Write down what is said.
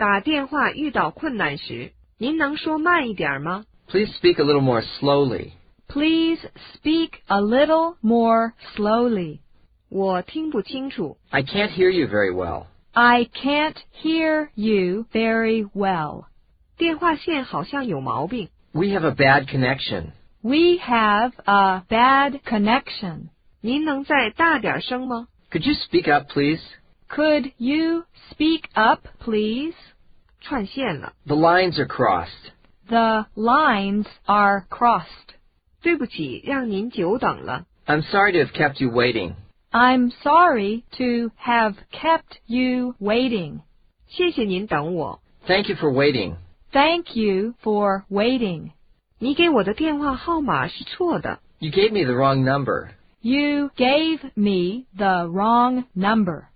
打电话遇到困难时，您能说慢一点吗 Please speak a little more slowly. Please speak a little more slowly. 我听不清楚。 I can't hear you very well. I can't hear you very well. 电话线好像有毛病。 We have a bad connection. We have a bad connection. 您能再大点声吗？ Could you speak up, please? Could you speak up, please? 串线了， The lines are crossed. The lines are crossed. 对不起，让您久等了。 I'm sorry to have kept you waiting. I'm sorry to have kept you waiting. 谢谢您等我。 Thank you for waiting. Thank you for waiting. 你给我的电话号码是错的。 You gave me the wrong number. You gave me the wrong number.